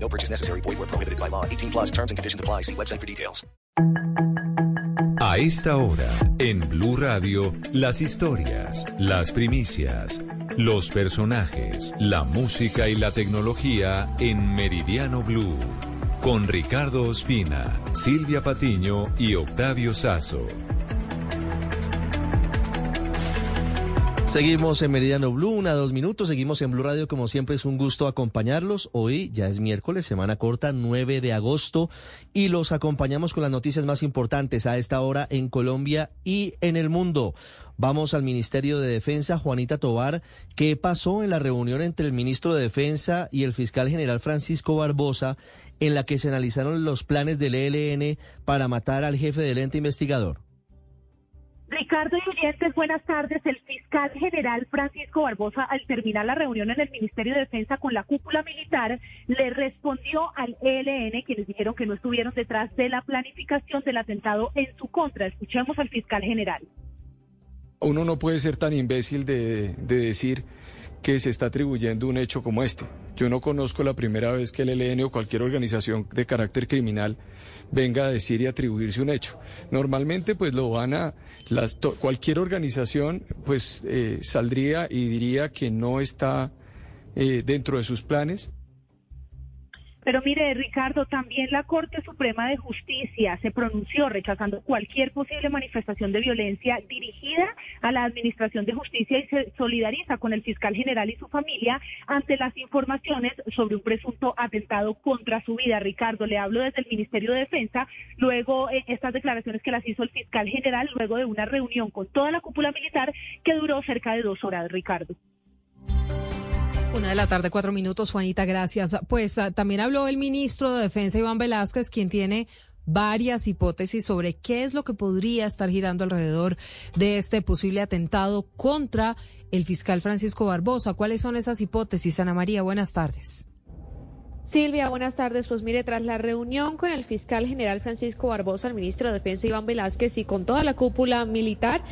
No purchase necessary. Void where prohibited by law. 18 plus terms and conditions apply. See website for details. A esta hora, en Blue Radio, las historias, las primicias, los personajes, la música y la tecnología en Meridiano Blue. Con Ricardo Ospina, Silvia Patiño y Octavio Sazo. Seguimos en Meridiano Blue, una dos minutos. Seguimos en Blue Radio, como siempre es un gusto acompañarlos. Hoy ya es miércoles, semana corta, 9 de agosto, y los acompañamos con las noticias más importantes a esta hora en Colombia y en el mundo. Vamos al Ministerio de Defensa, Juanita Tobar. ¿Qué pasó en la reunión entre el ministro de Defensa y el fiscal general Francisco Barbosa, en la que se analizaron los planes del ELN para matar al jefe del ente investigador? Ricardo y buenas tardes. El fiscal general Francisco Barbosa, al terminar la reunión en el Ministerio de Defensa con la cúpula militar, le respondió al ELN, quienes dijeron que no estuvieron detrás de la planificación del atentado en su contra. Escuchemos al fiscal general. Uno no puede ser tan imbécil de decir que se está atribuyendo un hecho como este. Yo no conozco la primera vez que el ELN o cualquier organización de carácter criminal venga a decir y atribuirse un hecho. Normalmente pues lo van a, las, cualquier organización pues eh, saldría y diría que no está eh, dentro de sus planes. Pero mire, Ricardo, también la Corte Suprema de Justicia se pronunció rechazando cualquier posible manifestación de violencia dirigida a la Administración de Justicia y se solidariza con el fiscal general y su familia ante las informaciones sobre un presunto atentado contra su vida. Ricardo, le hablo desde el Ministerio de Defensa, luego eh, estas declaraciones que las hizo el fiscal general luego de una reunión con toda la cúpula militar que duró cerca de dos horas, Ricardo. Una de la tarde, cuatro minutos, Juanita, gracias. Pues uh, también habló el ministro de Defensa, Iván Velázquez, quien tiene varias hipótesis sobre qué es lo que podría estar girando alrededor de este posible atentado contra el fiscal Francisco Barbosa. ¿Cuáles son esas hipótesis, Ana María? Buenas tardes. Silvia, buenas tardes. Pues mire, tras la reunión con el fiscal general Francisco Barbosa, el ministro de Defensa Iván Velázquez y con toda la cúpula militar,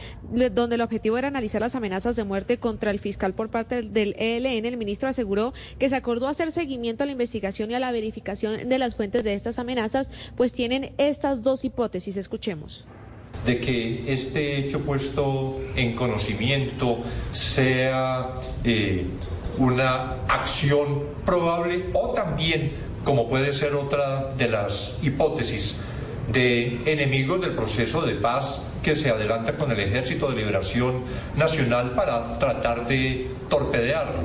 donde el objetivo era analizar las amenazas de muerte contra el fiscal por parte del ELN, el ministro aseguró que se acordó hacer seguimiento a la investigación y a la verificación de las fuentes de estas amenazas, pues tienen estas dos hipótesis. Escuchemos de que este hecho puesto en conocimiento sea eh, una acción probable o también, como puede ser otra de las hipótesis, de enemigos del proceso de paz que se adelanta con el Ejército de Liberación Nacional para tratar de torpedearlo.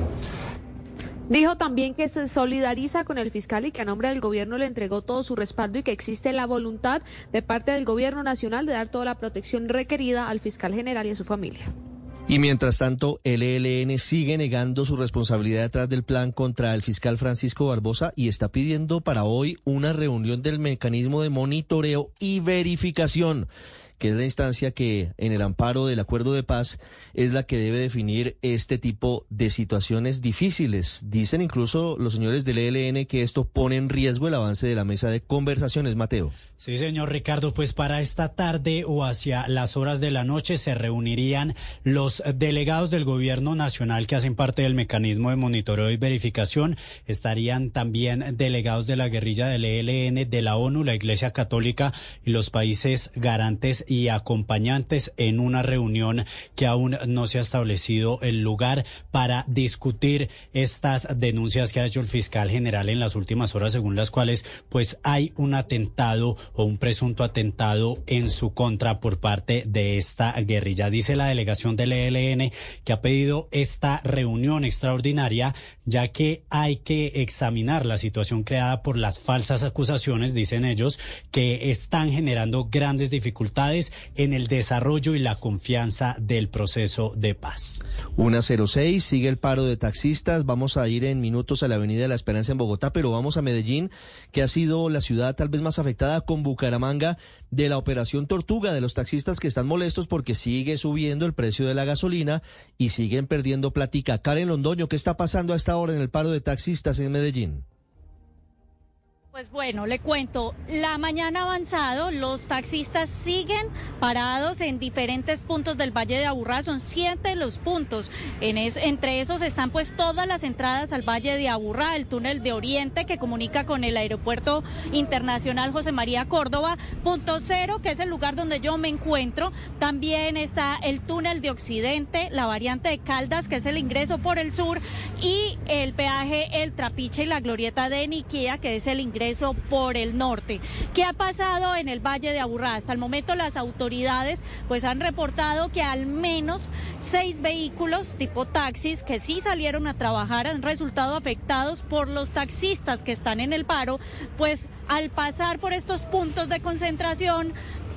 Dijo también que se solidariza con el fiscal y que a nombre del gobierno le entregó todo su respaldo y que existe la voluntad de parte del gobierno nacional de dar toda la protección requerida al fiscal general y a su familia. Y mientras tanto, el ELN sigue negando su responsabilidad detrás del plan contra el fiscal Francisco Barbosa y está pidiendo para hoy una reunión del mecanismo de monitoreo y verificación que es la instancia que en el amparo del acuerdo de paz es la que debe definir este tipo de situaciones difíciles. Dicen incluso los señores del ELN que esto pone en riesgo el avance de la mesa de conversaciones, Mateo. Sí, señor Ricardo, pues para esta tarde o hacia las horas de la noche se reunirían los delegados del gobierno nacional que hacen parte del mecanismo de monitoreo y verificación. Estarían también delegados de la guerrilla del ELN, de la ONU, la Iglesia Católica y los países garantes y acompañantes en una reunión que aún no se ha establecido el lugar para discutir estas denuncias que ha hecho el fiscal general en las últimas horas, según las cuales pues hay un atentado o un presunto atentado en su contra por parte de esta guerrilla. Dice la delegación del ELN que ha pedido esta reunión extraordinaria ya que hay que examinar la situación creada por las falsas acusaciones, dicen ellos, que están generando grandes dificultades en el desarrollo y la confianza del proceso de paz. Una 06, sigue el paro de taxistas. Vamos a ir en minutos a la Avenida de la Esperanza en Bogotá, pero vamos a Medellín, que ha sido la ciudad tal vez más afectada con Bucaramanga de la operación Tortuga de los taxistas que están molestos porque sigue subiendo el precio de la gasolina y siguen perdiendo platica. Karen Londoño, ¿qué está pasando a esta hora en el paro de taxistas en Medellín? Pues bueno, le cuento, la mañana avanzado, los taxistas siguen parados en diferentes puntos del Valle de Aburrá, son siete los puntos, en entre esos están pues todas las entradas al Valle de Aburrá, el túnel de Oriente que comunica con el aeropuerto internacional José María Córdoba, punto cero, que es el lugar donde yo me encuentro, también está el túnel de Occidente, la variante de Caldas, que es el ingreso por el sur, y el peaje El Trapiche y la glorieta de Niquía, que es el ingreso eso por el norte. ¿Qué ha pasado en el Valle de Aburrá? Hasta el momento las autoridades pues han reportado que al menos seis vehículos tipo taxis que sí salieron a trabajar han resultado afectados por los taxistas que están en el paro, pues al pasar por estos puntos de concentración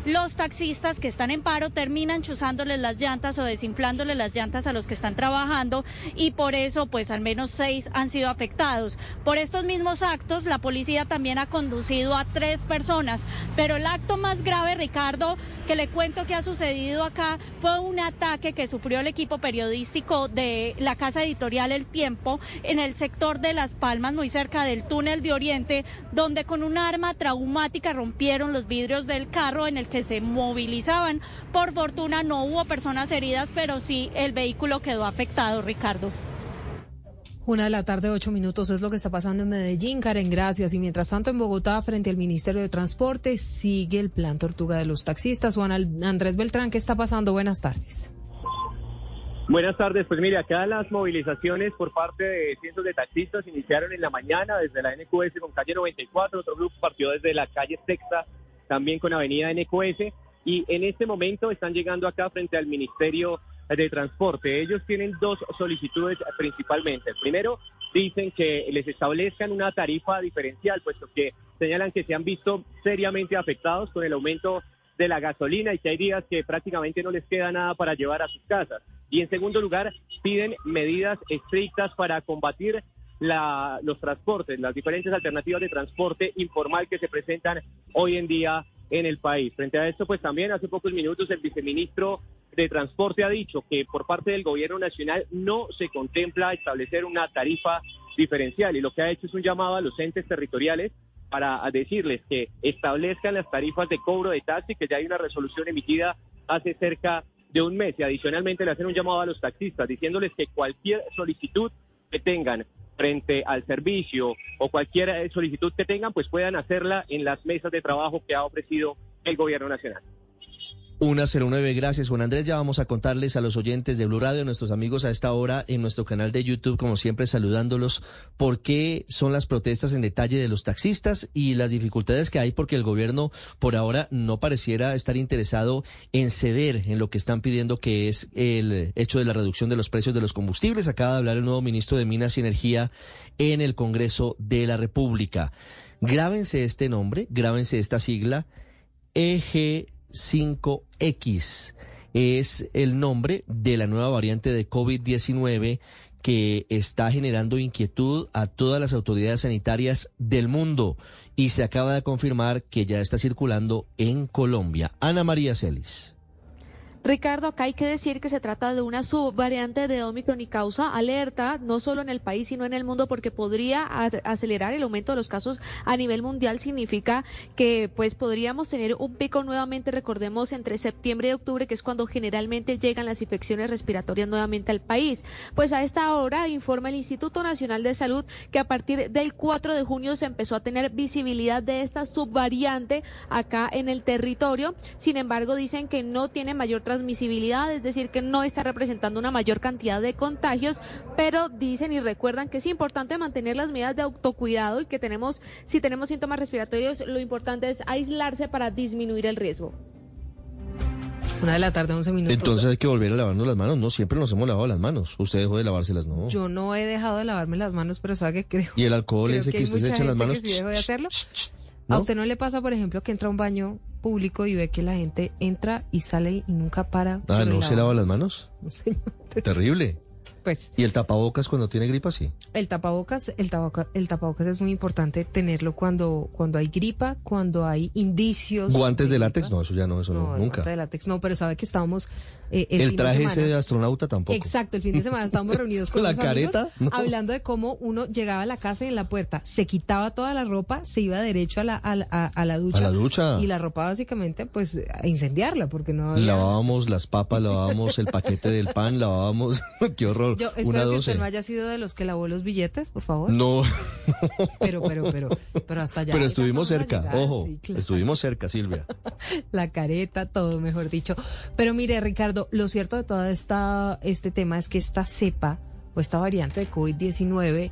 los taxistas que están en paro terminan chuzándoles las llantas o desinflándoles las llantas a los que están trabajando y por eso pues al menos seis han sido afectados. Por estos mismos actos la policía también ha conducido a tres personas, pero el acto más grave, Ricardo, que le cuento que ha sucedido acá fue un ataque que sufrió el equipo periodístico de la casa editorial El Tiempo en el sector de Las Palmas, muy cerca del túnel de Oriente, donde con un arma traumática rompieron los vidrios del carro en el que se movilizaban. Por fortuna no hubo personas heridas, pero sí el vehículo quedó afectado, Ricardo. Una de la tarde, ocho minutos, es lo que está pasando en Medellín. Karen, gracias. Y mientras tanto, en Bogotá, frente al Ministerio de Transporte, sigue el plan Tortuga de los taxistas. Juan Andrés Beltrán, ¿qué está pasando? Buenas tardes. Buenas tardes. Pues mire, acá las movilizaciones por parte de cientos de taxistas iniciaron en la mañana desde la NQS con calle 94. Otro grupo partió desde la calle Sexta, también con avenida NQS. Y en este momento están llegando acá frente al Ministerio de transporte. Ellos tienen dos solicitudes principalmente. El primero, dicen que les establezcan una tarifa diferencial, puesto que señalan que se han visto seriamente afectados con el aumento de la gasolina y que hay días que prácticamente no les queda nada para llevar a sus casas. Y en segundo lugar, piden medidas estrictas para combatir la, los transportes, las diferentes alternativas de transporte informal que se presentan hoy en día en el país. Frente a esto, pues también hace pocos minutos el viceministro de Transporte ha dicho que por parte del gobierno nacional no se contempla establecer una tarifa diferencial y lo que ha hecho es un llamado a los entes territoriales para decirles que establezcan las tarifas de cobro de taxi, que ya hay una resolución emitida hace cerca de un mes y adicionalmente le hacen un llamado a los taxistas diciéndoles que cualquier solicitud que tengan frente al servicio o cualquier solicitud que tengan, pues puedan hacerla en las mesas de trabajo que ha ofrecido el gobierno nacional. Una 09, gracias Juan Andrés. Ya vamos a contarles a los oyentes de Blue Radio, nuestros amigos a esta hora en nuestro canal de YouTube, como siempre saludándolos, por qué son las protestas en detalle de los taxistas y las dificultades que hay porque el gobierno por ahora no pareciera estar interesado en ceder en lo que están pidiendo que es el hecho de la reducción de los precios de los combustibles. Acaba de hablar el nuevo ministro de Minas y Energía en el Congreso de la República. Grábense este nombre, grábense esta sigla, EG 5X. Es el nombre de la nueva variante de COVID-19 que está generando inquietud a todas las autoridades sanitarias del mundo y se acaba de confirmar que ya está circulando en Colombia. Ana María Celis. Ricardo, acá hay que decir que se trata de una subvariante de Omicron y causa alerta, no solo en el país, sino en el mundo, porque podría acelerar el aumento de los casos a nivel mundial. Significa que pues podríamos tener un pico nuevamente, recordemos, entre septiembre y octubre, que es cuando generalmente llegan las infecciones respiratorias nuevamente al país. Pues a esta hora informa el Instituto Nacional de Salud que a partir del 4 de junio se empezó a tener visibilidad de esta subvariante acá en el territorio. Sin embargo, dicen que no tiene mayor transmisibilidad, es decir, que no está representando una mayor cantidad de contagios, pero dicen y recuerdan que es importante mantener las medidas de autocuidado y que tenemos, si tenemos síntomas respiratorios, lo importante es aislarse para disminuir el riesgo. Una de la tarde, 11 minutos. Entonces hay que volver a lavarnos las manos. No, siempre nos hemos lavado las manos. Usted dejó de lavárselas, ¿no? Yo no he dejado de lavarme las manos, pero sabe que creo. ¿Y el alcohol ese que, usted se echa las manos? ¿A usted no le pasa, por ejemplo, que entra a un baño público y ve que la gente entra y sale y nunca para. Ah, ¿no se lava las manos? Señor. Terrible. Pues ¿Y el tapabocas cuando tiene gripa? Sí. el tapabocas, el tabaca- el tapabocas es muy importante tenerlo cuando, cuando hay gripa, cuando hay indicios. ¿Guantes de gripa. látex? No, eso ya no, eso no, nunca. guante de látex no, pero sabe que estábamos eh, el, de traje ese de astronauta tampoco. Exacto, el fin de semana estábamos reunidos con ¿La amigos careta? No. hablando de cómo uno llegaba a la casa y en la puerta se quitaba toda la ropa, se iba derecho a la, a, la- a- a la ducha. A la ducha. Y la ropa básicamente pues a incendiarla porque no había... Lavábamos las papas, lavábamos el paquete del pan, lavábamos... ¡Qué horror! Yo espero que usted no haya sido de los que lavó los billetes, por favor. No, Pero, pero, pero, pero hasta allá. pero estuvimos a cerca, llegar, ojo, sí, claro. estuvimos cerca, Silvia. la careta, todo mejor dicho. Pero mire, Ricardo, lo cierto de todo esta, este tema es que esta cepa o esta variante de COVID-19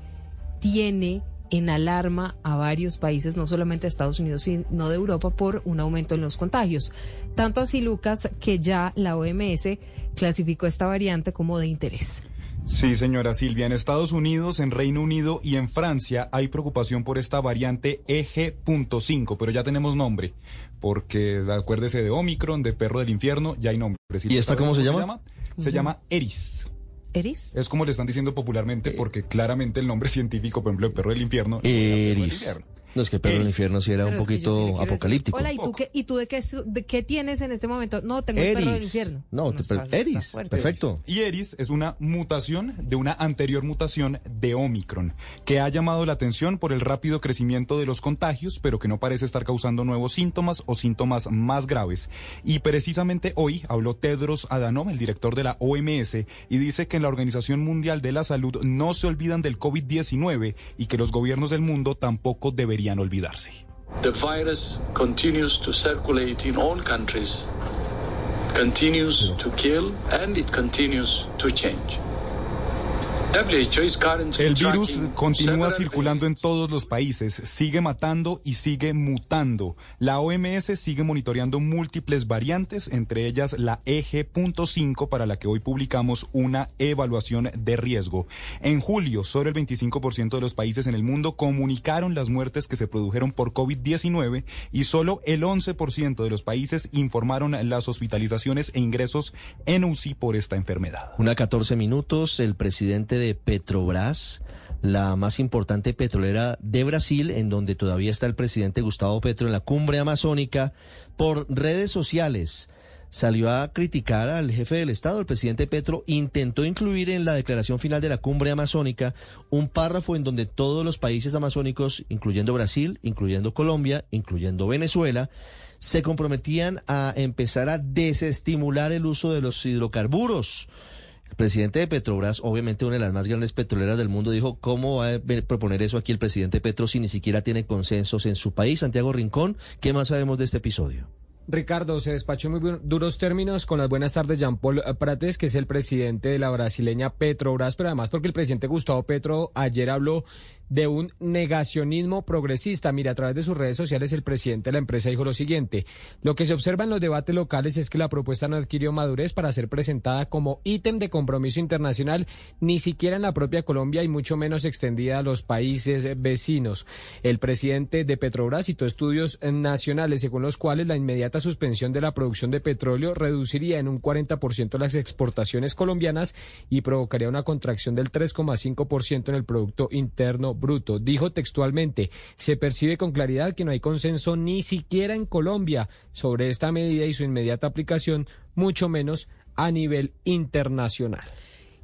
tiene en alarma a varios países, no solamente de Estados Unidos, sino de Europa, por un aumento en los contagios. Tanto así, Lucas, que ya la OMS clasificó esta variante como de interés. Sí, señora Silvia, en Estados Unidos, en Reino Unido y en Francia hay preocupación por esta variante EG.5, pero ya tenemos nombre, porque acuérdese de Omicron, de perro del infierno, ya hay nombre. ¿Y esta cómo se llama? Se llama Eris. ¿Eris? Es como le están diciendo popularmente, porque claramente el nombre científico, por ejemplo, de perro del infierno. no es perro del Eris. infierno. No, es que Perro del. Infierno sí era un Pero poquito sí decir, apocalíptico. Hola, ¿y tú, qué, ¿y tú de, qué, de qué tienes en este momento? No, tengo el perro del infierno. No, te- Eris, perfecto. Y Eris es una mutación de una anterior mutación de Omicron, que ha llamado la atención por el rápido crecimiento de los contagios, pero que no parece estar causando nuevos síntomas o síntomas más graves. Y precisamente hoy habló Tedros Adhanom, el director de la OMS, y dice que en la Organización Mundial de la Salud no se olvidan del COVID-19 y que los gobiernos del mundo tampoco deberían olvidarse. The virus continues to circulate in all countries, continues to kill, and it continues to change. El virus continúa circulando en todos los países, sigue matando y sigue mutando. La OMS sigue monitoreando múltiples variantes, entre ellas la EG.5, para la que hoy publicamos una evaluación de riesgo. En julio, solo el 25% de los países en el mundo comunicaron las muertes que se produjeron por COVID-19 y solo el 11% de los países informaron las hospitalizaciones e ingresos en UCI por esta enfermedad. Una 14 minutos, el presidente de Petrobras, la más importante petrolera de Brasil, en donde todavía está el presidente Gustavo Petro en la cumbre amazónica, por redes sociales. Salió a criticar al jefe del Estado, el presidente Petro, intentó incluir en la declaración final de la cumbre amazónica un párrafo en donde todos los países amazónicos, incluyendo Brasil, incluyendo Colombia, incluyendo Venezuela, se comprometían a empezar a desestimular el uso de los hidrocarburos. Presidente de Petrobras, obviamente una de las más grandes petroleras del mundo, dijo, ¿cómo va a proponer eso aquí el presidente Petro si ni siquiera tiene consensos en su país? Santiago Rincón, ¿qué más sabemos de este episodio? Ricardo, se despachó en muy duros términos con las buenas tardes Jean Paul Prates, que es el presidente de la brasileña Petrobras, pero además porque el presidente Gustavo Petro ayer habló de un negacionismo progresista. Mira, a través de sus redes sociales el presidente de la empresa dijo lo siguiente, lo que se observa en los debates locales es que la propuesta no adquirió madurez para ser presentada como ítem de compromiso internacional, ni siquiera en la propia Colombia y mucho menos extendida a los países vecinos. El presidente de Petrobras citó estudios nacionales según los cuales la inmediata suspensión de la producción de petróleo reduciría en un 40% las exportaciones colombianas y provocaría una contracción del 3,5% en el Producto Interno Bruto. Dijo textualmente, se percibe con claridad que no hay consenso ni siquiera en Colombia sobre esta medida y su inmediata aplicación, mucho menos a nivel internacional.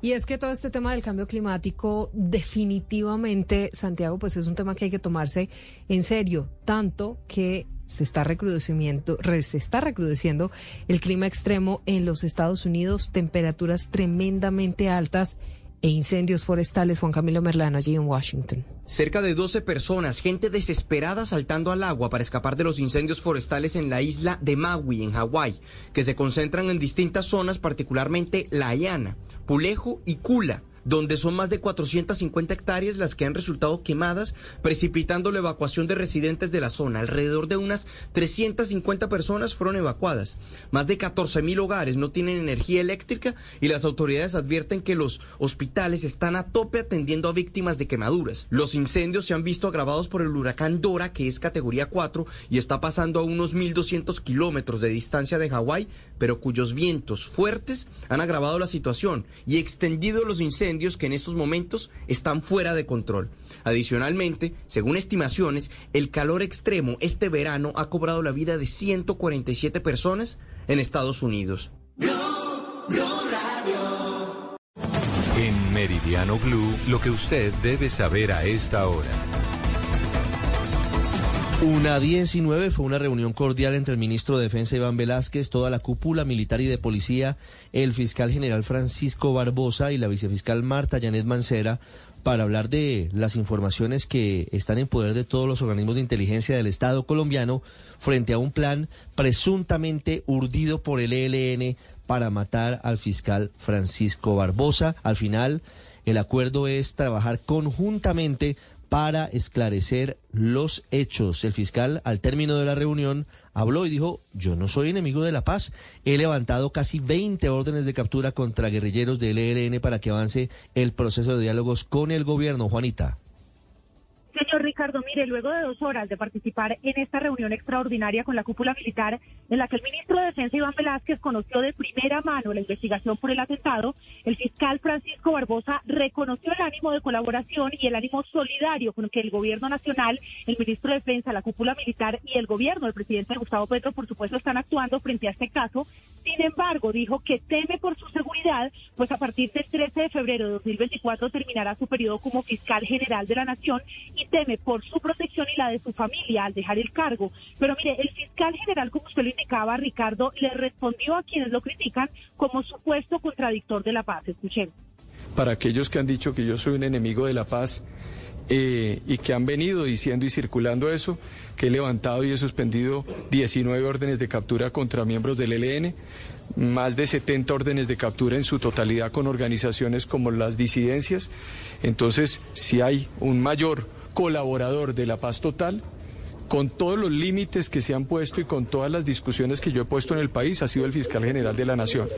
Y es que todo este tema del cambio climático, definitivamente, Santiago, pues es un tema que hay que tomarse en serio, tanto que se está recrudecimiento, re- se está recrudeciendo el clima extremo en los Estados Unidos, temperaturas tremendamente altas e incendios forestales. Juan Camilo Merlano allí en Washington. Cerca de 12 personas, gente desesperada saltando al agua para escapar de los incendios forestales en la isla de Maui, en Hawái, que se concentran en distintas zonas, particularmente La Haiana, Pulejo y Kula, donde son más de 450 hectáreas las que han resultado quemadas, precipitando la evacuación de residentes de la zona. Alrededor de unas 350 personas fueron evacuadas. Más de 14 mil hogares no tienen energía eléctrica y las autoridades advierten que los hospitales están a tope atendiendo a víctimas de quemaduras. Los incendios se han visto agravados por el huracán Dora, que es categoría 4 y está pasando a unos 1.200 kilómetros de distancia de Hawái, pero cuyos vientos fuertes han agravado la situación y extendido los incendios que en estos momentos están fuera de control. Adicionalmente, según estimaciones, el calor extremo este verano ha cobrado la vida de 147 personas en Estados Unidos. En Meridiano Blue, lo que usted debe saber a esta hora. Una 19 fue una reunión cordial entre el ministro de Defensa Iván Velázquez, toda la cúpula militar y de policía, el fiscal general Francisco Barbosa y la vicefiscal Marta Janet Mancera para hablar de las informaciones que están en poder de todos los organismos de inteligencia del Estado colombiano frente a un plan presuntamente urdido por el ELN para matar al fiscal Francisco Barbosa. Al final, el acuerdo es trabajar conjuntamente para esclarecer los hechos. El fiscal, al término de la reunión, habló y dijo, yo no soy enemigo de la paz. He levantado casi 20 órdenes de captura contra guerrilleros del ELN para que avance el proceso de diálogos con el gobierno. Juanita. Señor Ricardo, mire, luego de dos horas de participar en esta reunión extraordinaria con la cúpula militar, en la que el ministro de Defensa Iván Velázquez conoció de primera mano la investigación por el atentado, el fiscal Francisco Barbosa reconoció el ánimo de colaboración y el ánimo solidario con que el gobierno nacional, el ministro de Defensa, la cúpula militar y el gobierno del presidente Gustavo Petro, por supuesto, están actuando frente a este caso. Sin embargo, dijo que teme por su seguridad, pues a partir del 13 de febrero de 2024 terminará su periodo como fiscal general de la Nación y teme por su protección y la de su familia al dejar el cargo. Pero mire, el fiscal general, como usted lo indicaba, Ricardo, le respondió a quienes lo critican como supuesto contradictor de la paz. Escuchemos. Para aquellos que han dicho que yo soy un enemigo de la paz, eh, y que han venido diciendo y circulando eso, que he levantado y he suspendido 19 órdenes de captura contra miembros del ELN, más de 70 órdenes de captura en su totalidad con organizaciones como las disidencias. Entonces, si hay un mayor colaborador de la paz total, con todos los límites que se han puesto y con todas las discusiones que yo he puesto en el país, ha sido el fiscal general de la Nación.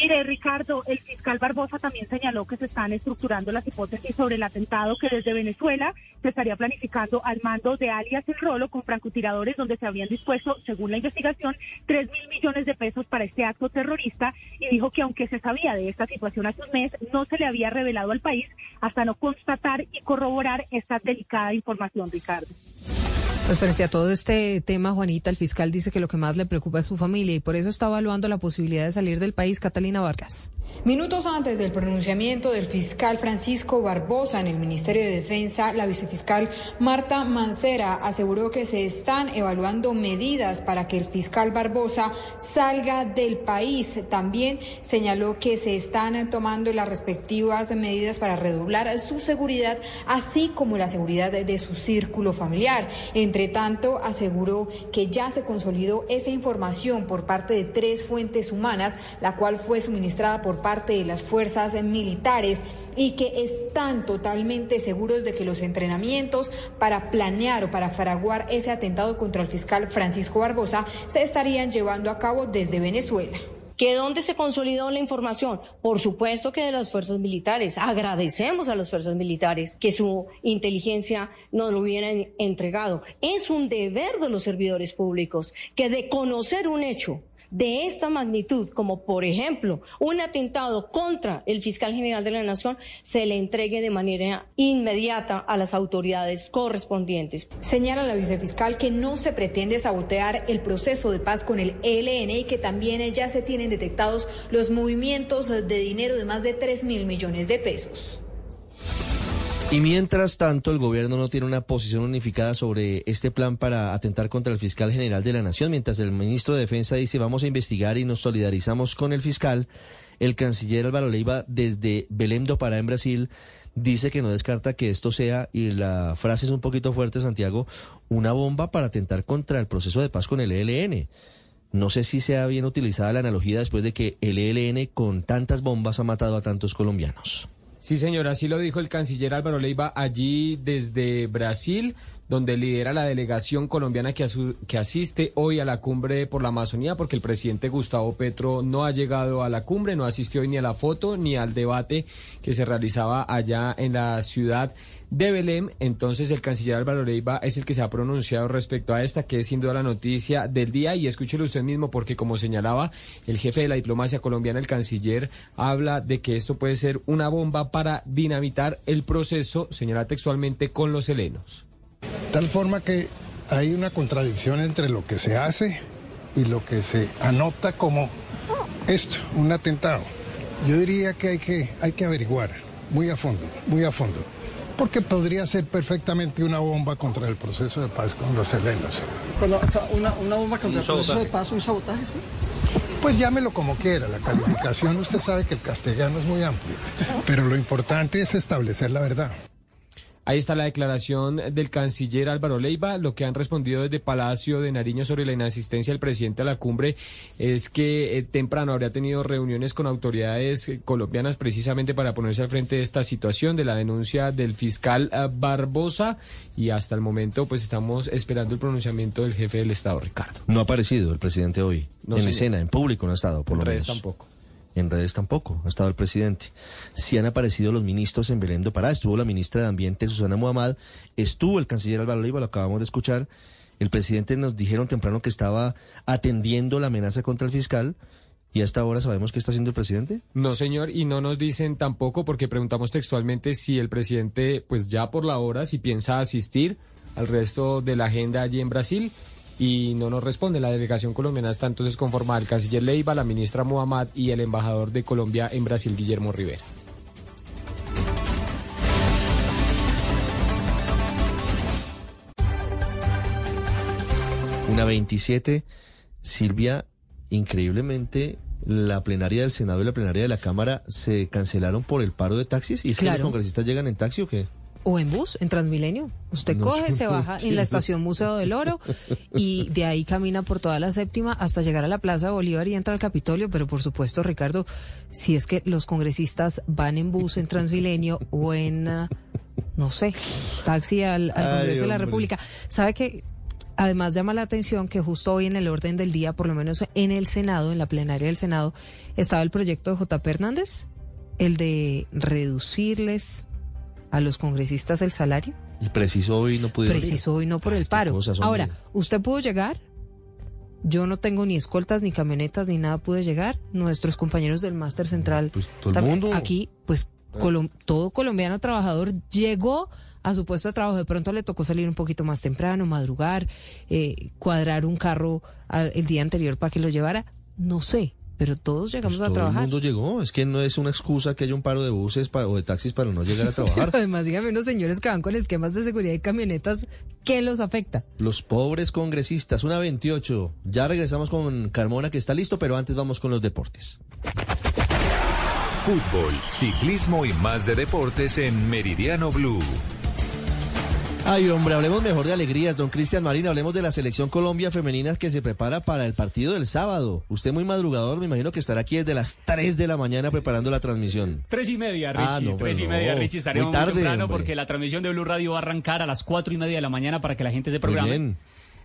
Mire, Ricardo, el fiscal Barbosa también señaló que se están estructurando las hipótesis sobre el atentado que desde Venezuela se estaría planificando al mando de alias El Rolo con francotiradores donde se habían dispuesto, según la investigación, 3 mil millones de pesos para este acto terrorista y dijo que aunque se sabía de esta situación hace un mes, no se le había revelado al país hasta no constatar y corroborar esta delicada información, Ricardo. Pues frente a todo este tema, Juanita, el fiscal dice que lo que más le preocupa es su familia y por eso está evaluando la posibilidad de salir del país. Catalina Vargas. Minutos antes del pronunciamiento del fiscal Francisco Barbosa en el Ministerio de Defensa, la vicefiscal Marta Mancera aseguró que se están evaluando medidas para que el fiscal Barbosa salga del país. También señaló que se están tomando las respectivas medidas para redoblar su seguridad, así como la seguridad de su círculo familiar. Entre tanto, aseguró que ya se consolidó esa información por parte de tres fuentes humanas, la cual fue suministrada por parte de las fuerzas militares y que están totalmente seguros de que los entrenamientos para planear o para fraguar ese atentado contra el fiscal Francisco Barbosa se estarían llevando a cabo desde Venezuela. ¿Que dónde se consolidó la información? Por supuesto que de las fuerzas militares. Agradecemos a las fuerzas militares que su inteligencia nos lo hubieran entregado. Es un deber de los servidores públicos que de conocer un hecho de esta magnitud, como por ejemplo un atentado contra el fiscal general de la Nación, se le entregue de manera inmediata a las autoridades correspondientes. Señala la vicefiscal que no se pretende sabotear el proceso de paz con el ELN y que también ya se tienen detectados los movimientos de dinero de más de 3 mil millones de pesos. Y mientras tanto, el gobierno no tiene una posición unificada sobre este plan para atentar contra el fiscal general de la Nación. Mientras el ministro de Defensa dice vamos a investigar y nos solidarizamos con el fiscal, el canciller Álvaro Leiva desde Belém do Pará en Brasil dice que no descarta que esto sea, y la frase es un poquito fuerte, Santiago, una bomba para atentar contra el proceso de paz con el ELN. No sé si sea bien utilizada la analogía después de que el ELN con tantas bombas ha matado a tantos colombianos. Sí, señor, así lo dijo el canciller Álvaro Leiva allí desde Brasil, donde lidera la delegación colombiana que, que, asiste hoy a la cumbre por la Amazonía, porque el presidente Gustavo Petro no ha llegado a la cumbre, no asistió hoy ni a la foto ni al debate que se realizaba allá en la ciudad de Belém. Entonces el canciller Álvaro Leiva es el que se ha pronunciado respecto a esta, que es sin duda la noticia del día. Y escúchelo usted mismo, porque como señalaba el jefe de la diplomacia colombiana, el canciller, habla de que esto puede ser una bomba para dinamitar el proceso, señala textualmente, con los helenos. Tal forma que hay una contradicción entre lo que se hace y lo que se anota como esto, un atentado. Yo diría que hay que, hay que averiguar muy a fondo, muy a fondo porque podría ser perfectamente una bomba contra el proceso de paz con los helenos. Una, una bomba contra el proceso de paz, un sabotaje, sí. Pues llámelo como quiera, la calificación usted sabe que el castellano es muy amplio, pero lo importante es establecer la verdad. Ahí está la declaración del canciller Álvaro Leiva. Lo que han respondido desde Palacio de Nariño sobre la inasistencia del presidente a la cumbre es que eh, temprano habría tenido reuniones con autoridades eh, colombianas precisamente para ponerse al frente de esta situación, de la denuncia del fiscal eh, Barbosa. Y hasta el momento, pues estamos esperando el pronunciamiento del jefe del Estado, Ricardo. No ha aparecido el presidente hoy en escena, en público no ha estado, por lo menos. tampoco. En redes tampoco, ha estado el presidente. Sí han aparecido los ministros en Belén do Pará. Estuvo la ministra de Ambiente, Susana Muhammad. Estuvo el canciller Álvaro Leiva, lo acabamos de escuchar. El presidente nos dijeron temprano que estaba atendiendo la amenaza contra el fiscal. ¿Y hasta ahora sabemos qué está haciendo el presidente? No, señor, y no nos dicen tampoco porque preguntamos textualmente si el presidente, pues ya por la hora, si piensa asistir al resto de la agenda allí en Brasil y no nos responde. La delegación colombiana está entonces conformada el canciller Leiva, la ministra Muhammad y el embajador de Colombia en Brasil, Guillermo Rivera. Una 27, Silvia, increíblemente la plenaria del Senado y la plenaria de la Cámara se cancelaron por el paro de taxis. ¿Y es que los congresistas llegan en taxi o qué? O en bus, en Transmilenio. Usted coge, se baja en la estación Museo del Oro y de ahí camina por toda la séptima hasta llegar a la Plaza Bolívar y entra al Capitolio. Pero por supuesto, Ricardo, si es que los congresistas van en bus en Transmilenio o en, ah, no sé, taxi al, Congreso de la República. ¿Sabe que Además llama la atención que justo hoy en el orden del día, por lo menos en el Senado, en la plenaria del Senado, estaba el proyecto de JP Hernández, el de reducirles a los congresistas el salario. Y preciso hoy no pudieron Preciso hoy no por el paro. Ahora, ¿usted pudo llegar? Yo no tengo ni escoltas, ni camionetas, ni nada pude llegar. Nuestros compañeros del Máster Central. Pues todo el mundo. Aquí, pues ah. todo colombiano trabajador llegó a su puesto de trabajo. De pronto le tocó salir un poquito más temprano, madrugar, eh, cuadrar un carro el día anterior para que lo llevara. No sé, pero todos llegamos pues a trabajar. Todo el mundo llegó, es que no es una excusa que haya un paro de buses o de taxis para no llegar a trabajar. además, dígame unos señores que van con esquemas de seguridad y camionetas, ¿qué los afecta? Los pobres congresistas, una 28. Ya regresamos con Carmona que está listo, pero antes vamos con los deportes. Fútbol, ciclismo y más de deportes en Meridiano Blue. Ay, hombre, hablemos mejor de alegrías, don Cristian Marín. Hablemos de la selección Colombia femenina que se prepara para el partido del sábado. Usted muy madrugador, me imagino que estará aquí desde las 3 de la mañana preparando la transmisión. Tres y media, Richie. Ah, no, tres y media, Richie. Estaremos muy, tarde, temprano porque la transmisión de Blue Radio va a arrancar a las cuatro y media de la mañana para que la gente se programe. Muy bien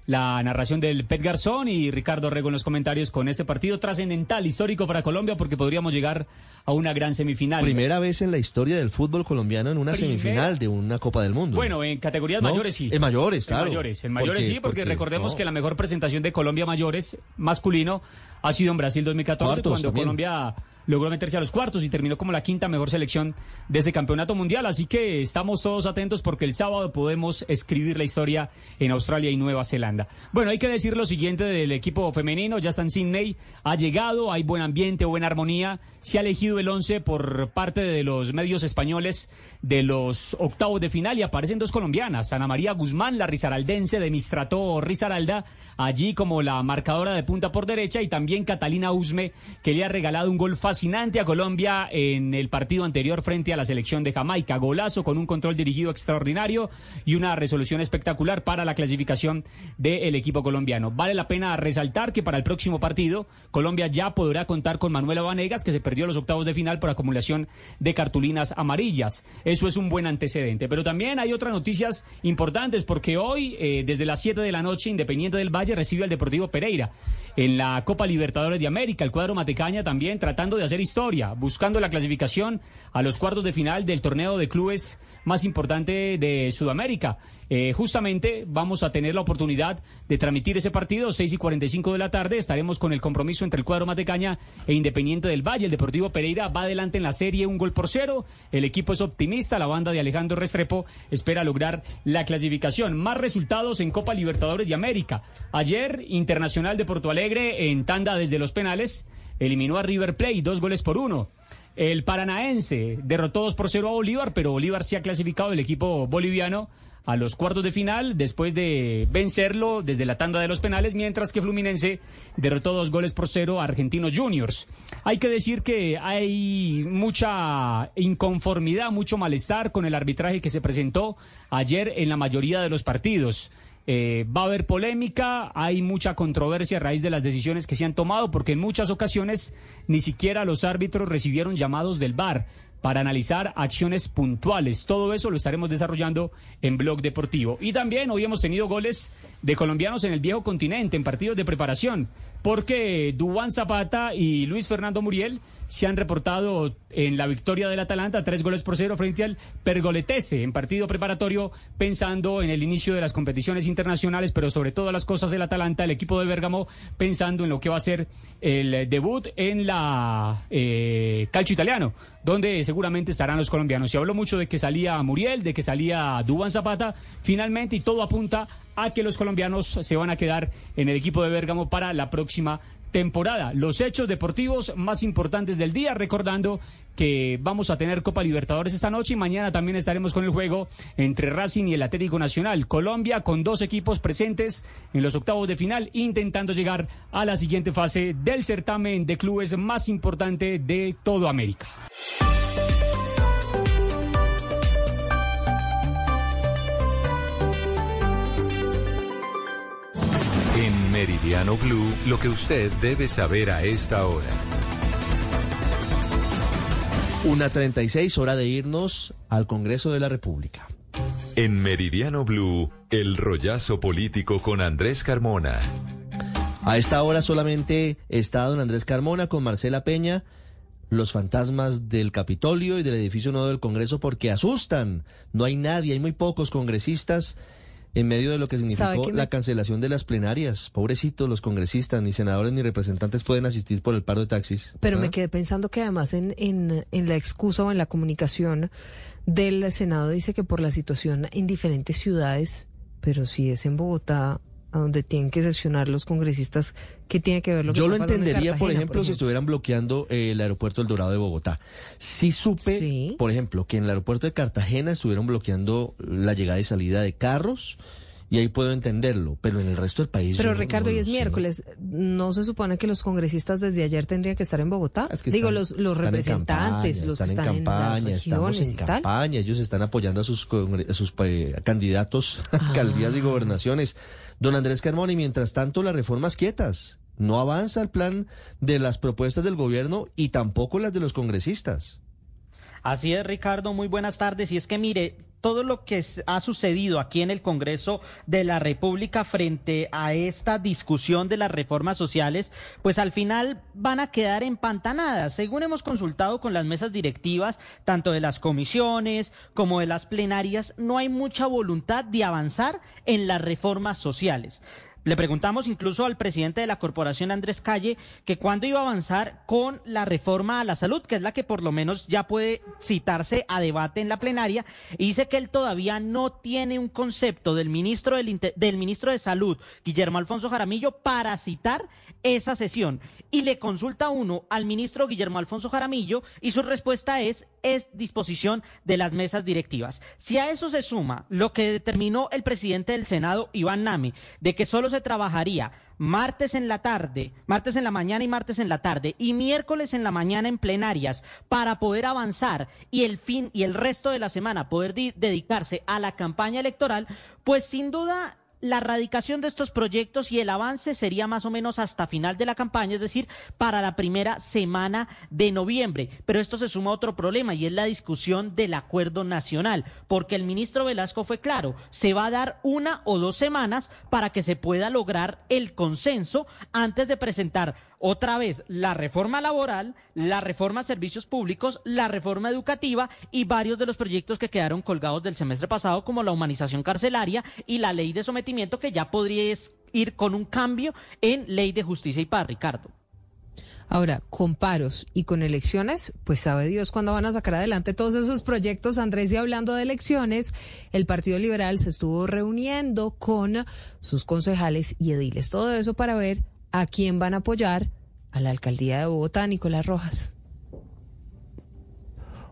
la narración del Pet Garzón y Ricardo Rego en los comentarios con este partido trascendental, histórico para Colombia, porque podríamos llegar a una gran semifinal. Primera vez en la historia del fútbol colombiano en una semifinal de una Copa del Mundo. Bueno, en categorías mayores sí. En mayores, claro. En mayores, en mayores sí, porque, recordemos que la mejor presentación de Colombia mayores masculino ha sido en Brasil 2014, cuando Colombia logró meterse a los cuartos y terminó como la quinta mejor selección de ese campeonato mundial. Así que estamos todos atentos porque el sábado podemos escribir la historia en Australia y Nueva Zelanda. Bueno, hay que decir lo siguiente del equipo femenino. Ya en Sydney, ha llegado, hay buen ambiente, buena armonía. Se ha elegido el 11 por parte de los medios españoles de los octavos de final y aparecen dos colombianas. Ana María Guzmán, la risaraldense de Mistrato Risaralda, allí como la marcadora de punta por derecha y también Catalina Usme, que le ha regalado un gol fácil fascinante a Colombia en el partido anterior frente a la selección de Jamaica. Golazo con un control dirigido extraordinario y una resolución espectacular para la clasificación del equipo colombiano. Vale la pena resaltar que para el próximo partido Colombia ya podrá contar con Manuela Vanegas, que se perdió los octavos de final por acumulación de cartulinas amarillas. Eso es un buen antecedente. Pero también hay otras noticias importantes porque hoy, eh, desde las 7 de la noche, Independiente del Valle recibe al Deportivo Pereira en la Copa Libertadores de América. El cuadro Matecaña también tratando de hacer historia, buscando la clasificación a los cuartos de final del torneo de clubes más importante de Sudamérica. Eh, justamente vamos a tener la oportunidad de transmitir ese partido, 6 y 45 de la tarde. Estaremos con el compromiso entre el cuadro Matecaña e Independiente del Valle. El Deportivo Pereira va adelante en la serie, un gol por cero. El equipo es optimista. La banda de Alejandro Restrepo espera lograr la clasificación. Más resultados en Copa Libertadores de América. Ayer, Internacional de Porto Alegre en tanda desde los penales eliminó a River Plate, dos goles por uno. El Paranaense derrotó 2 por 0 a Bolívar, pero Bolívar sí ha clasificado el equipo boliviano a los cuartos de final después de vencerlo desde la tanda de los penales, mientras que Fluminense derrotó dos goles por cero a Argentinos Juniors. Hay que decir que hay mucha inconformidad, mucho malestar con el arbitraje que se presentó ayer en la mayoría de los partidos. Eh, va a haber polémica, hay mucha controversia a raíz de las decisiones que se han tomado, porque en muchas ocasiones ni siquiera los árbitros recibieron llamados del VAR para analizar acciones puntuales. Todo eso lo estaremos desarrollando en Blog Deportivo. Y también hoy hemos tenido goles de colombianos en el viejo continente, en partidos de preparación, porque Dubán Zapata y Luis Fernando Muriel se han reportado en la victoria del Atalanta, tres goles por cero frente al Pergoletese en partido preparatorio, pensando en el inicio de las competiciones internacionales, pero sobre todas las cosas del Atalanta, el equipo de Bérgamo, pensando en lo que va a ser el debut en la eh, calcio italiano, donde seguramente estarán los colombianos. Se habló mucho de que salía Muriel, de que salía Dubán Zapata, finalmente, y todo apunta a que los colombianos se van a quedar en el equipo de Bérgamo para la próxima temporada. Los hechos deportivos más importantes del día, recordando que vamos a tener Copa Libertadores esta noche y mañana también estaremos con el juego entre Racing y el Atlético Nacional. Colombia con dos equipos presentes en los octavos de final, intentando llegar a la siguiente fase del certamen de clubes más importante de toda América. Meridiano Blue, lo que usted debe saber a esta hora. Una 36, hora de irnos al Congreso de la República. En Meridiano Blue, el rollazo político con Andrés Carmona. A esta hora solamente está don Andrés Carmona con Marcela Peña los fantasmas del Capitolio y del edificio nuevo del Congreso porque asustan. No hay nadie, hay muy pocos congresistas en medio de lo que significó la cancelación de las plenarias. Pobrecitos, los congresistas, ni senadores ni representantes pueden asistir por el paro de taxis. Pero me quedé pensando que además en, en, en la excusa o en la comunicación del Senado dice que por la situación en diferentes ciudades, pero si es en Bogotá, a donde tienen que sesionar los congresistas, ¿qué tiene que ver lo que Yo lo entendería, por, ejemplo, si estuvieran bloqueando el aeropuerto del Dorado de Bogotá. Sí supe, por ejemplo, que en el aeropuerto de Cartagena estuvieron bloqueando la llegada y salida de carros y ahí puedo entenderlo, pero en el resto del país. Pero Ricardo, hoy es miércoles, ¿no se supone que los congresistas desde ayer tendrían que estar en Bogotá? Digo, los, los representantes, los que están en campaña, estamos en campaña, ellos están apoyando a sus, sus eh, candidatos a alcaldías y gobernaciones. Don Andrés Carmona, y mientras tanto las reformas quietas. No avanza el plan de las propuestas del gobierno y tampoco las de los congresistas. Así es, Ricardo, muy buenas tardes. Y es que mire, todo lo que ha sucedido aquí en el Congreso de la República frente a esta discusión de las reformas sociales, pues al final van a quedar empantanadas. Según hemos consultado con las mesas directivas, tanto de las comisiones como de las plenarias, no hay mucha voluntad de avanzar en las reformas sociales. Le preguntamos incluso al presidente de la corporación, Andrés Calle, que cuándo iba a avanzar con la reforma a la salud, que es la que por lo menos ya puede citarse a debate en la plenaria, y dice que él todavía no tiene un concepto del ministro, del, del ministro de Salud, Guillermo Alfonso Jaramillo, para citar esa sesión. Y le consulta uno al ministro Guillermo Alfonso Jaramillo y su respuesta es, es disposición de las mesas directivas. Si a eso se suma lo que determinó el presidente del Senado, Iván Nami, de que solo se trabajaría martes en la tarde, martes en la mañana y martes en la tarde y miércoles en la mañana en plenarias para poder avanzar y el fin y el resto de la semana poder dedicarse a la campaña electoral, pues sin duda la radicación de estos proyectos y el avance sería más o menos hasta final de la campaña, es decir, para la primera semana de noviembre. Pero esto se suma a otro problema y es la discusión del acuerdo nacional, porque el ministro Velasco fue claro, se va a dar una o dos semanas para que se pueda lograr el consenso antes de presentar otra vez la reforma laboral, la reforma a servicios públicos, la reforma educativa y varios de los proyectos que quedaron colgados del semestre pasado, como la humanización carcelaria y la ley de sometimiento, que ya podría ir con un cambio en ley de justicia y paz, Ricardo. Ahora, con paros y con elecciones, pues sabe Dios cuándo van a sacar adelante todos esos proyectos. Andrés, y hablando de elecciones, el Partido Liberal se estuvo reuniendo con sus concejales y ediles. Todo eso para ver a quién van a apoyar a la alcaldía de Bogotá, Nicolás Rojas.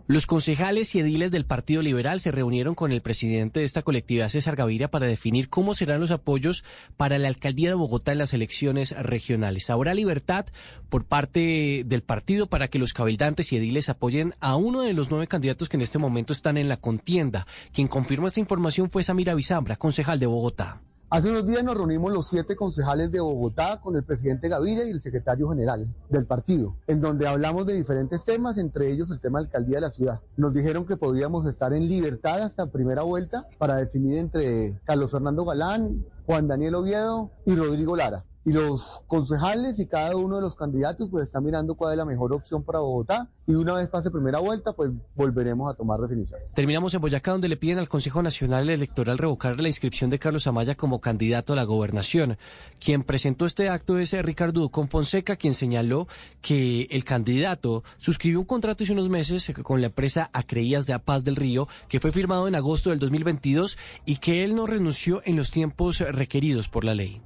Los concejales y ediles del Partido Liberal se reunieron con el presidente de esta colectividad, César Gaviria, para definir cómo serán los apoyos para la alcaldía de Bogotá en las elecciones regionales. Habrá libertad por parte del partido para que los cabildantes y ediles apoyen a uno de los nueve candidatos que en este momento están en la contienda. Quien confirmó esta información fue Samira Bizambra, concejal de Bogotá. Hace unos días nos reunimos los siete concejales de Bogotá con el presidente Gaviria y el secretario general del partido, en donde hablamos de diferentes temas, entre ellos el tema de alcaldía de la ciudad. Nos dijeron que podíamos estar en libertad hasta primera vuelta para definir entre Carlos Fernando Galán, Juan Daniel Oviedo y Rodrigo Lara y los concejales y cada uno de los candidatos pues están mirando cuál es la mejor opción para Bogotá y una vez pase primera vuelta pues volveremos a tomar definiciones. Terminamos en Boyacá donde le piden al Consejo Nacional Electoral revocar la inscripción de Carlos Amaya como candidato a la gobernación. Quien presentó este acto es Ricardo con Fonseca quien señaló que el candidato suscribió un contrato hace unos meses con la empresa Acreías de A Paz del Río que fue firmado en agosto del 2022 y que él no renunció en los tiempos requeridos por la ley.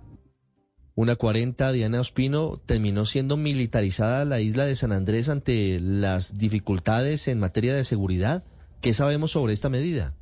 Una 40, Diana Ospino, terminó siendo militarizada la isla de San Andrés ante las dificultades en materia de seguridad. ¿Qué sabemos sobre esta medida?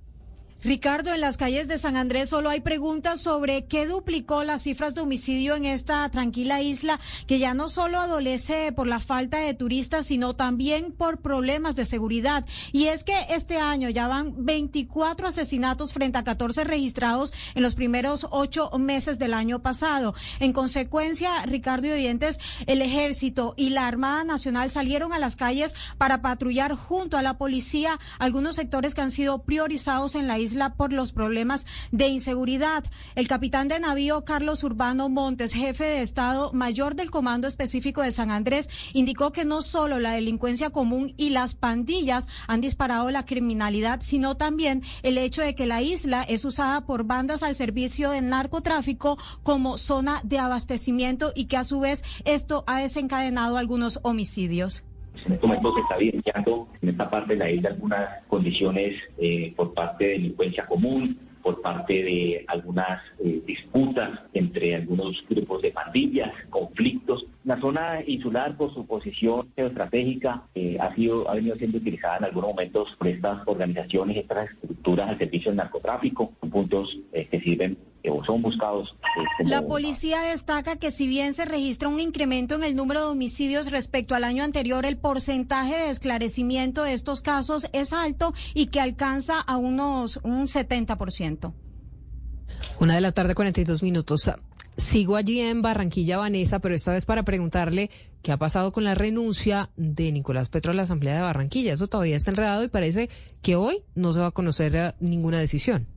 Ricardo, en las calles de San Andrés solo hay preguntas sobre qué duplicó las cifras de homicidio en esta tranquila isla que ya no solo adolece por la falta de turistas, sino también por problemas de seguridad. Y es que este año ya van 24 asesinatos frente a 14 registrados en los primeros ocho meses del año pasado. En consecuencia, Ricardo y oyentes, el ejército y la Armada Nacional salieron a las calles para patrullar junto a la policía algunos sectores que han sido priorizados en la isla por los problemas de inseguridad. El capitán de navío Carlos Urbano Montes, jefe de Estado Mayor del Comando Específico de San Andrés, indicó que no solo la delincuencia común y las pandillas han disparado la criminalidad, sino también el hecho de que la isla es usada por bandas al servicio del narcotráfico como zona de abastecimiento y que a su vez esto ha desencadenado algunos homicidios. En este momento se está evidenciando en esta parte de la isla algunas condiciones eh, por parte de delincuencia común, por parte de algunas eh, disputas entre algunos grupos de pandillas, conflictos. La zona insular, por su posición geoestratégica, eh, ha, sido, ha venido siendo utilizada en algunos momentos por estas organizaciones, estas estructuras al servicio del narcotráfico, puntos que sirven son buscados. Eh, la policía destaca que si bien se registra un incremento en el número de homicidios respecto al año anterior, el porcentaje de esclarecimiento de estos casos es alto y que alcanza a unos un 70%. Una de la tarde, 42 minutos. Sigo allí en Barranquilla, Vanessa, pero esta vez para preguntarle qué ha pasado con la renuncia de Nicolás Petro a la Asamblea de Barranquilla. Eso todavía está enredado y parece que hoy no se va a conocer eh, ninguna decisión.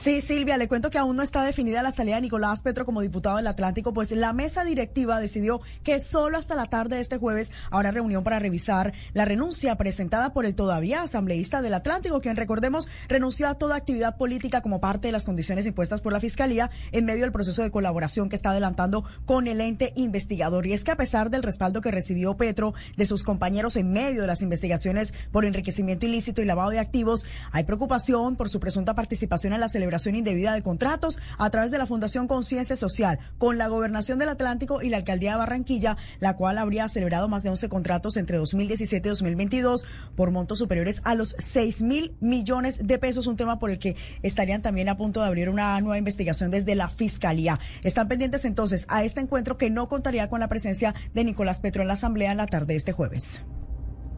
Sí, Silvia, le cuento que aún no está definida la salida de Nicolás Petro como diputado del Atlántico, pues la mesa directiva decidió que solo hasta la tarde de este jueves habrá reunión para revisar la renuncia presentada por el todavía asambleísta del Atlántico, quien recordemos renunció a toda actividad política como parte de las condiciones impuestas por la Fiscalía en medio del proceso de colaboración que está adelantando con el ente investigador. Y es que a pesar del respaldo que recibió Petro de sus compañeros en medio de las investigaciones por enriquecimiento ilícito y lavado de activos, hay preocupación por su presunta participación en la celebración celebración indebida de contratos a través de la Fundación Conciencia Social con la Gobernación del Atlántico y la Alcaldía de Barranquilla, la cual habría celebrado más de 11 contratos entre 2017 y 2022 por montos superiores a los 6 mil millones de pesos, un tema por el que estarían también a punto de abrir una nueva investigación desde la Fiscalía. Están pendientes entonces a este encuentro que no contaría con la presencia de Nicolás Petro en la Asamblea en la tarde de este jueves.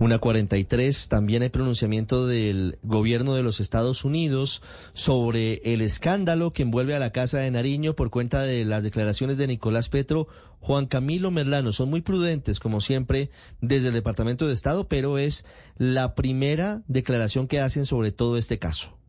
Una 43, también hay pronunciamiento del gobierno de los Estados Unidos sobre el escándalo que envuelve a la Casa de Nariño por cuenta de las declaraciones de Nicolás Petro. Juan Camilo Merlano son muy prudentes, como siempre, desde el Departamento de Estado, pero es la primera declaración que hacen sobre todo este caso.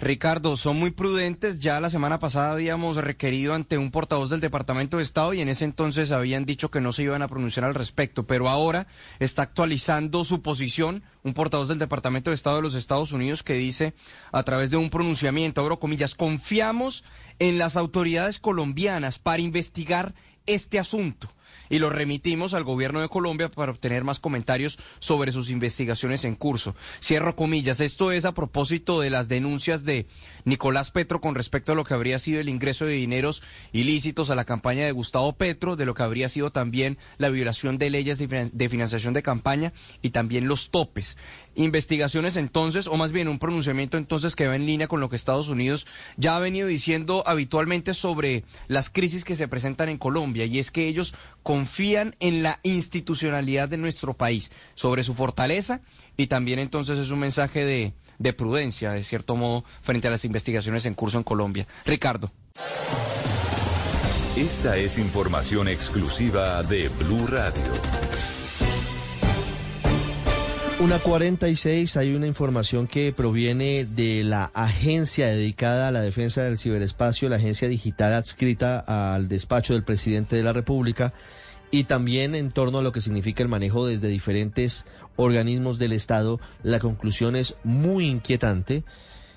Ricardo, son muy prudentes. Ya la semana pasada habíamos requerido ante un portavoz del Departamento de Estado y en ese entonces habían dicho que no se iban a pronunciar al respecto, pero ahora está actualizando su posición un portavoz del Departamento de Estado de los Estados Unidos que dice a través de un pronunciamiento, abro comillas, confiamos en las autoridades colombianas para investigar este asunto y lo remitimos al gobierno de Colombia para obtener más comentarios sobre sus investigaciones en curso. Cierro comillas. Esto es a propósito de las denuncias de Nicolás Petro con respecto a lo que habría sido el ingreso de dineros ilícitos a la campaña de Gustavo Petro, de lo que habría sido también la violación de leyes de financiación de campaña y también los topes investigaciones entonces, o más bien un pronunciamiento entonces que va en línea con lo que Estados Unidos ya ha venido diciendo habitualmente sobre las crisis que se presentan en Colombia, y es que ellos confían en la institucionalidad de nuestro país, sobre su fortaleza, y también entonces es un mensaje de, de prudencia, de cierto modo, frente a las investigaciones en curso en Colombia. Ricardo. Esta es información exclusiva de Blue Radio. Una 46, hay una información que proviene de la agencia dedicada a la defensa del ciberespacio, la agencia digital adscrita al despacho del presidente de la República, y también en torno a lo que significa el manejo desde diferentes organismos del Estado. La conclusión es muy inquietante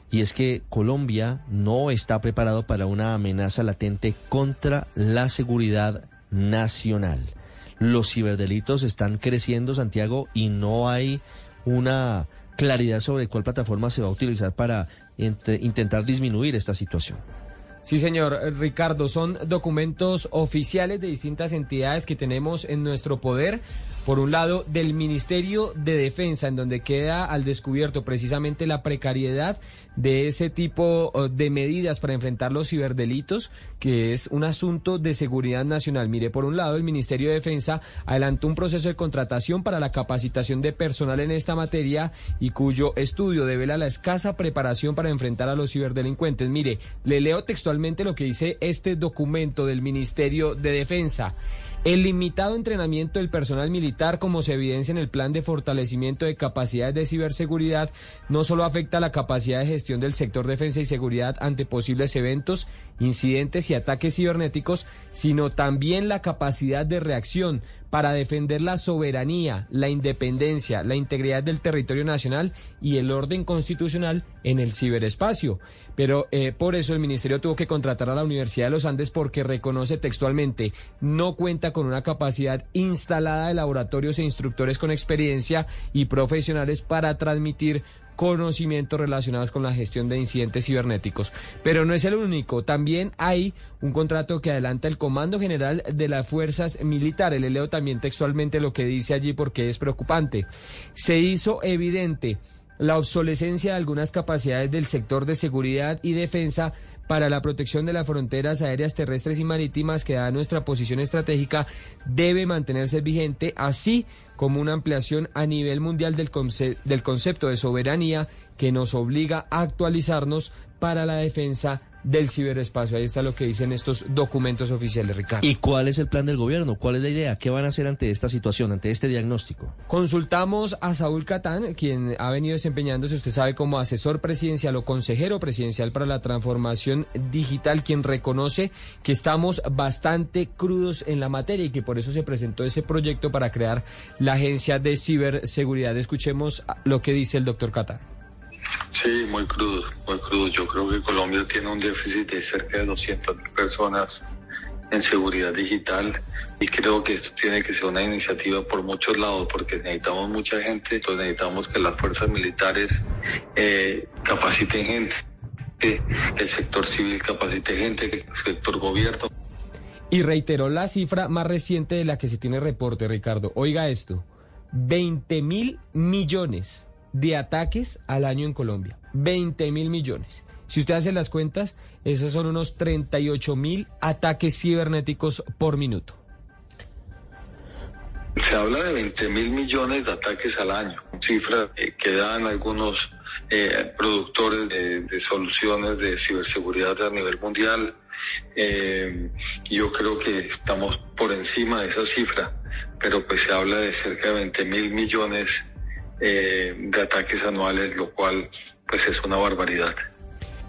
y es que Colombia no está preparado para una amenaza latente contra la seguridad nacional los ciberdelitos están creciendo, Santiago, y no hay una claridad sobre cuál plataforma se va a utilizar para intentar disminuir esta situación. Sí, señor Ricardo, son documentos oficiales de distintas entidades que tenemos en nuestro poder por un lado, del Ministerio de Defensa, en donde queda al descubierto precisamente la precariedad de ese tipo eh, de medidas para enfrentar los ciberdelitos, que es un asunto de seguridad nacional. Mire, por un lado, el Ministerio de Defensa adelantó un proceso de contratación para la capacitación de personal en esta materia y cuyo estudio devela la escasa preparación para enfrentar a los ciberdelincuentes. Mire, le leo textualmente lo que dice este documento del Ministerio de Defensa. El limitado entrenamiento del personal militar, como se evidencia en el plan de fortalecimiento de capacidades de ciberseguridad, no solo afecta la capacidad de gestión del sector defensa y seguridad ante posibles eventos, incidentes y ataques cibernéticos, sino también la capacidad de reacción para defender la soberanía, la independencia, la integridad del territorio nacional y el orden constitucional en el ciberespacio. Pero eh, por eso el ministerio tuvo que contratar a la Universidad de los Andes porque reconoce textualmente no cuenta con una capacidad instalada de laboratorios e instructores con experiencia y profesionales para transmitir conocimientos relacionados con la gestión de incidentes cibernéticos. Pero no es el único, también hay un contrato que adelanta el Comando General de las Fuerzas Militares. Le leo también textualmente lo que dice allí porque es preocupante. Se hizo evidente la obsolescencia de algunas capacidades del sector de seguridad y defensa para la protección de las fronteras aéreas, terrestres y marítimas que da nuestra posición estratégica debe mantenerse vigente, así como una ampliación a nivel mundial del, del concepto de soberanía que nos obliga a actualizarnos para la defensa del ciberespacio. Ahí está lo que dicen estos documentos oficiales, Ricardo. ¿Y cuál es el plan del gobierno? ¿Cuál es la idea? ¿Qué van a hacer ante esta situación, ante este diagnóstico? Consultamos a Saúl Catán, quien ha venido desempeñándose, usted sabe, como asesor presidencial o consejero presidencial para la transformación digital, quien reconoce que estamos bastante crudos en la materia y que por eso se presentó ese proyecto para crear la Agencia de Ciberseguridad. Escuchemos lo que dice el doctor Catán. Sí, muy crudo, muy crudo. Yo creo que Colombia tiene un déficit de cerca de 200 mil personas en seguridad digital y creo que esto tiene que ser una iniciativa por muchos lados porque necesitamos mucha gente, entonces necesitamos que las fuerzas militares eh, capaciten gente que el sector civil capacite gente, el sector gobierno. Y reiteró la cifra más reciente de la que se tiene reporte, Ricardo. Oiga esto, 20 mil millones de ataques al año en Colombia. 20 mil millones. Si usted hace las cuentas, esos son unos 38 mil ataques cibernéticos por minuto. Se habla de 20 mil millones de ataques al año, cifra que dan algunos eh, productores de, soluciones de ciberseguridad a nivel mundial. Eh, yo creo que estamos por encima de esa cifra, pero pues se habla de cerca de 20 mil millones eh, de ataques anuales, lo cual pues es una barbaridad.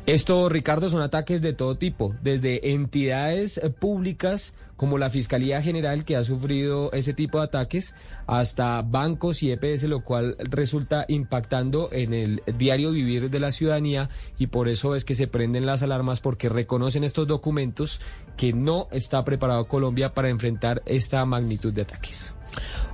Esto, Ricardo, son ataques de todo tipo, desde entidades públicas como la Fiscalía General que ha sufrido ese tipo de ataques, hasta bancos y EPS, lo cual resulta impactando en el diario vivir de la ciudadanía y por eso es que se prenden las alarmas porque reconocen estos documentos que no está preparado Colombia para enfrentar esta magnitud de ataques.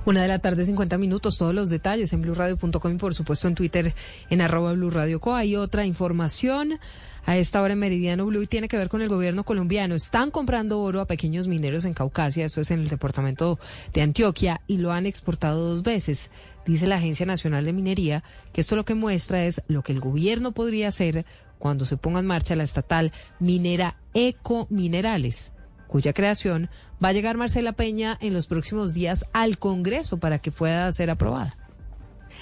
Una de la tarde, 50 minutos, todos los detalles en blurradio.com y por supuesto en Twitter en arroba blurradioco. Hay otra información a esta hora en Meridiano Blue y tiene que ver con el gobierno colombiano. Están comprando oro a pequeños mineros en Caucasia, eso es en el departamento de Antioquia, y lo han exportado dos veces. Dice la Agencia Nacional de Minería que esto lo que muestra es lo que el gobierno podría hacer cuando se ponga en marcha la estatal minera Eco Minerales cuya creación va a llegar Marcela Peña en los próximos días al Congreso para que pueda ser aprobada.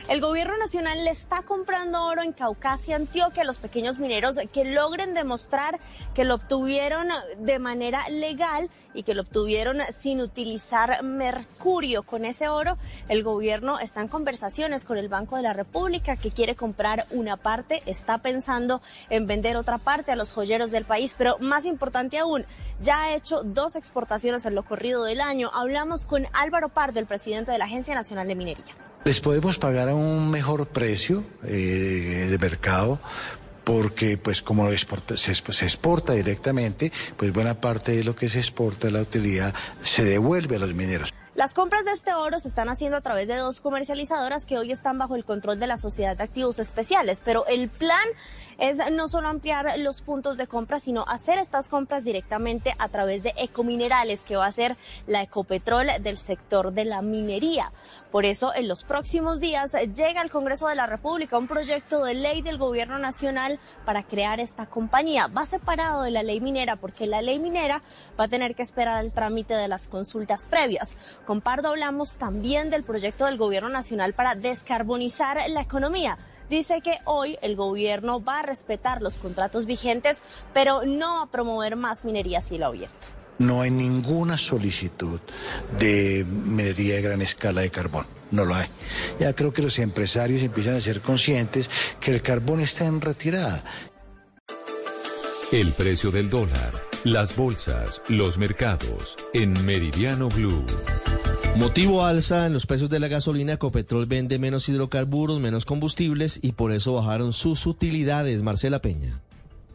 El gobierno nacional le está comprando oro en Caucasia, Antioquia, a los pequeños mineros que logren demostrar que lo obtuvieron de manera legal y que lo obtuvieron sin utilizar mercurio. Con ese oro, el gobierno está en conversaciones con el Banco de la República que quiere comprar una parte, está pensando en vender otra parte a los joyeros del país, pero más importante aún, ya ha hecho dos exportaciones en lo corrido del año. Hablamos con Álvaro Pardo, el presidente de la Agencia Nacional de Minería. Les podemos pagar a un mejor precio eh, de mercado porque pues como se, exporta directamente, pues buena parte de lo que se exporta, la utilidad, se devuelve a los mineros. Las compras de este oro se están haciendo a través de dos comercializadoras que hoy están bajo el control de la Sociedad de Activos Especiales, pero el plan es no solo ampliar los puntos de compra, sino hacer estas compras directamente a través de Ecominerales, que va a ser la Ecopetrol del sector de la minería. Por eso, en los próximos días llega al Congreso de la República un proyecto de ley del Gobierno Nacional para crear esta compañía. Va separado de la ley minera porque la ley minera va a tener que esperar el trámite de las consultas previas. Con Pardo hablamos también del proyecto del Gobierno Nacional para descarbonizar la economía dice que hoy el gobierno va a respetar los contratos vigentes, pero no va a promover más minería a cielo abierto. No hay ninguna solicitud de minería de gran escala de carbón. No lo hay. Ya creo que los empresarios empiezan a ser conscientes que el carbón está en retirada. El precio del dólar, las bolsas, los mercados, en Meridiano Blue. Motivo alza en los precios de la gasolina, Ecopetrol vende menos hidrocarburos, menos combustibles y por eso bajaron sus utilidades. Marcela Peña.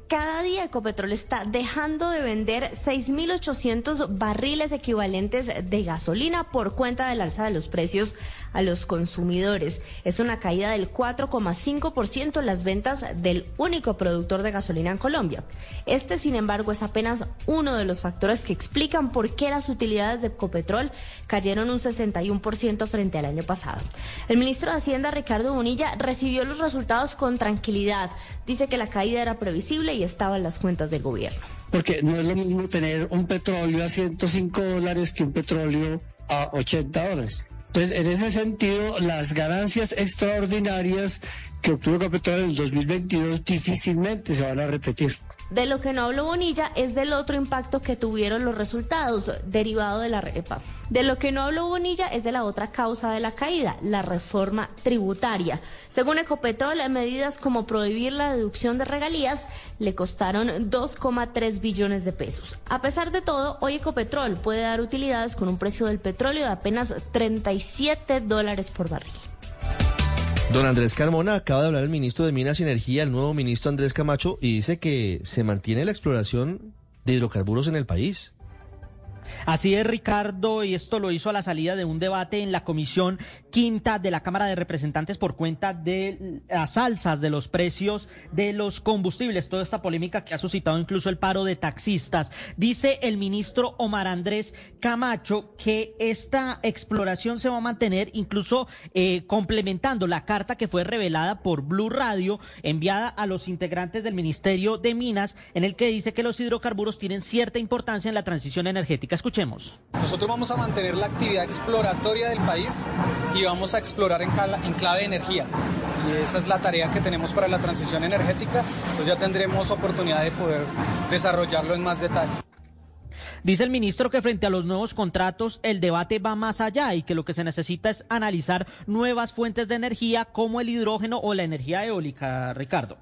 Cada día Ecopetrol está dejando de vender 6.800 barriles equivalentes de gasolina por cuenta del alza de los precios a los consumidores. Es una caída del 4,5% en las ventas del único productor de gasolina en Colombia. Este, sin embargo, es apenas uno de los factores que explican por qué las utilidades de Ecopetrol cayeron un 61% frente al año pasado. El ministro de Hacienda, Ricardo Bonilla, recibió los resultados con tranquilidad. Dice que la caída era previsible y estaban las cuentas del gobierno. Porque no es lo mismo tener un petróleo a 105 dólares que un petróleo a 80 dólares. Entonces, en ese sentido, las ganancias extraordinarias que obtuvo Ecopetrol en el 2022 difícilmente se van a repetir. De lo que no habló Bonilla es del otro impacto que tuvieron los resultados derivado de la REPA. De lo que no habló Bonilla es de la otra causa de la caída, la reforma tributaria. Según Ecopetrol, medidas como prohibir la deducción de regalías le costaron 2,3 billones de pesos. A pesar de todo, hoy Ecopetrol puede dar utilidades con un precio del petróleo de apenas 37 dólares por barril. Don Andrés Carmona acaba de hablar el ministro de Minas y Energía, el nuevo ministro Andrés Camacho, y dice que se mantiene la exploración de hidrocarburos en el país. Así es, Ricardo, y esto lo hizo a la salida de un debate en la Comisión Quinta de la Cámara de Representantes por cuenta de las alzas de los precios de los combustibles, toda esta polémica que ha suscitado incluso el paro de taxistas. Dice el ministro Omar Andrés Camacho que esta exploración se va a mantener incluso eh, complementando la carta que fue revelada por Blue Radio, enviada a los integrantes del Ministerio de Minas, en el que dice que los hidrocarburos tienen cierta importancia en la transición energética. Escuchemos. Nosotros vamos a mantener la actividad exploratoria del país y vamos a explorar en, en clave de energía. Y esa es la tarea que tenemos para la transición energética. Entonces ya tendremos oportunidad de poder desarrollarlo en más detalle. Dice el ministro que frente a los nuevos contratos el debate va más allá y que lo que se necesita es analizar nuevas fuentes de energía como el hidrógeno o la energía eólica, Ricardo.